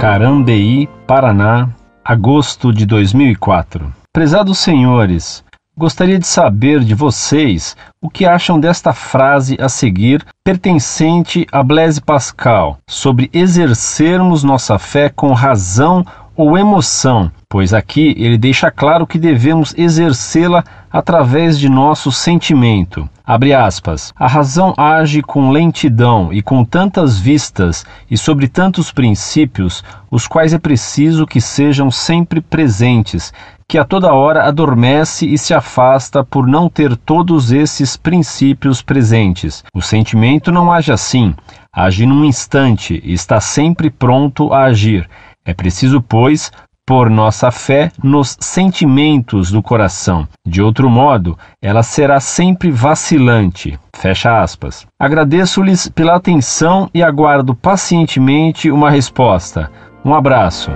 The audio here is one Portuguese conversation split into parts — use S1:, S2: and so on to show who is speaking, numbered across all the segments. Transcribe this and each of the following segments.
S1: Carambeí, Paraná, agosto de 2004. Prezados senhores, gostaria de saber de vocês o que acham desta frase a seguir, pertencente a Blaise Pascal, sobre exercermos nossa fé com razão ou emoção, pois aqui ele deixa claro que devemos exercê-la através de nosso sentimento. Abre aspas. A razão age com lentidão e com tantas vistas e sobre tantos princípios, os quais é preciso que sejam sempre presentes, que a toda hora adormece e se afasta por não ter todos esses princípios presentes. O sentimento não age assim, age num instante e está sempre pronto a agir. É preciso, pois, pôr nossa fé nos sentimentos do coração. De outro modo, ela será sempre vacilante. Fecha aspas. Agradeço-lhes pela atenção e aguardo pacientemente uma resposta. Um abraço.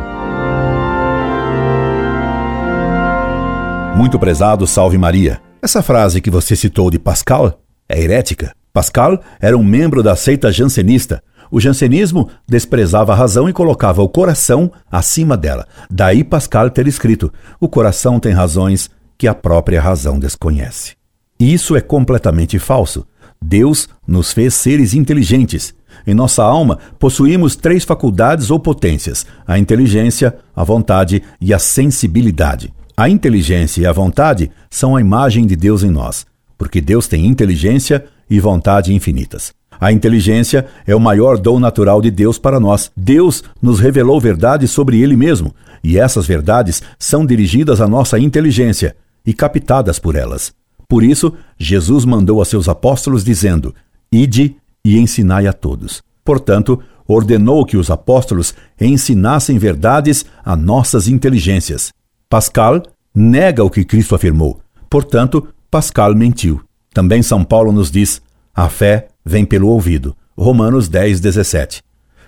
S2: Muito prezado, salve Maria. Essa frase que você citou de Pascal é herética. Pascal era um membro da seita jansenista. O jansenismo desprezava a razão e colocava o coração acima dela. Daí Pascal ter escrito: O coração tem razões que a própria razão desconhece. Isso é completamente falso. Deus nos fez seres inteligentes. Em nossa alma possuímos três faculdades ou potências: a inteligência, a vontade e a sensibilidade. A inteligência e a vontade são a imagem de Deus em nós, porque Deus tem inteligência e vontade infinitas. A inteligência é o maior dom natural de Deus para nós. Deus nos revelou verdades sobre Ele mesmo, e essas verdades são dirigidas à nossa inteligência e captadas por elas. Por isso, Jesus mandou a seus apóstolos dizendo: Ide e ensinai a todos. Portanto, ordenou que os apóstolos ensinassem verdades a nossas inteligências. Pascal nega o que Cristo afirmou. Portanto, Pascal mentiu. Também São Paulo nos diz: a fé vem pelo ouvido. Romanos 10, 17.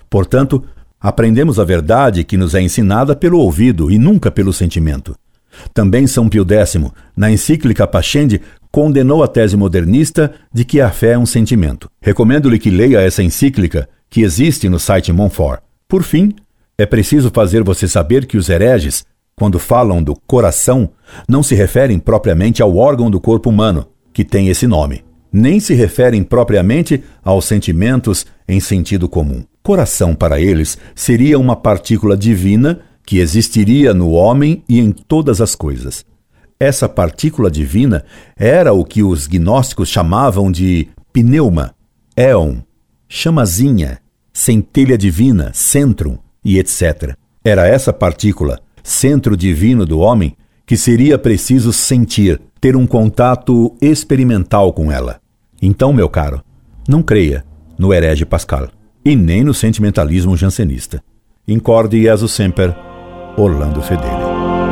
S2: Portanto, aprendemos a verdade que nos é ensinada pelo ouvido e nunca pelo sentimento. Também São Pio X, na encíclica Pascendi, condenou a tese modernista de que a fé é um sentimento. Recomendo-lhe que leia essa encíclica, que existe no site Monfort. Por fim, é preciso fazer você saber que os hereges quando falam do coração, não se referem propriamente ao órgão do corpo humano, que tem esse nome, nem se referem propriamente aos sentimentos em sentido comum. Coração, para eles, seria uma partícula divina que existiria no homem e em todas as coisas. Essa partícula divina era o que os gnósticos chamavam de pneuma, éon, chamazinha, centelha divina, centrum e etc. Era essa partícula centro divino do homem, que seria preciso sentir, ter um contato experimental com ela. Então, meu caro, não creia no herege Pascal e nem no sentimentalismo jansenista. Incorde Jesus Semper, Orlando Fedeli.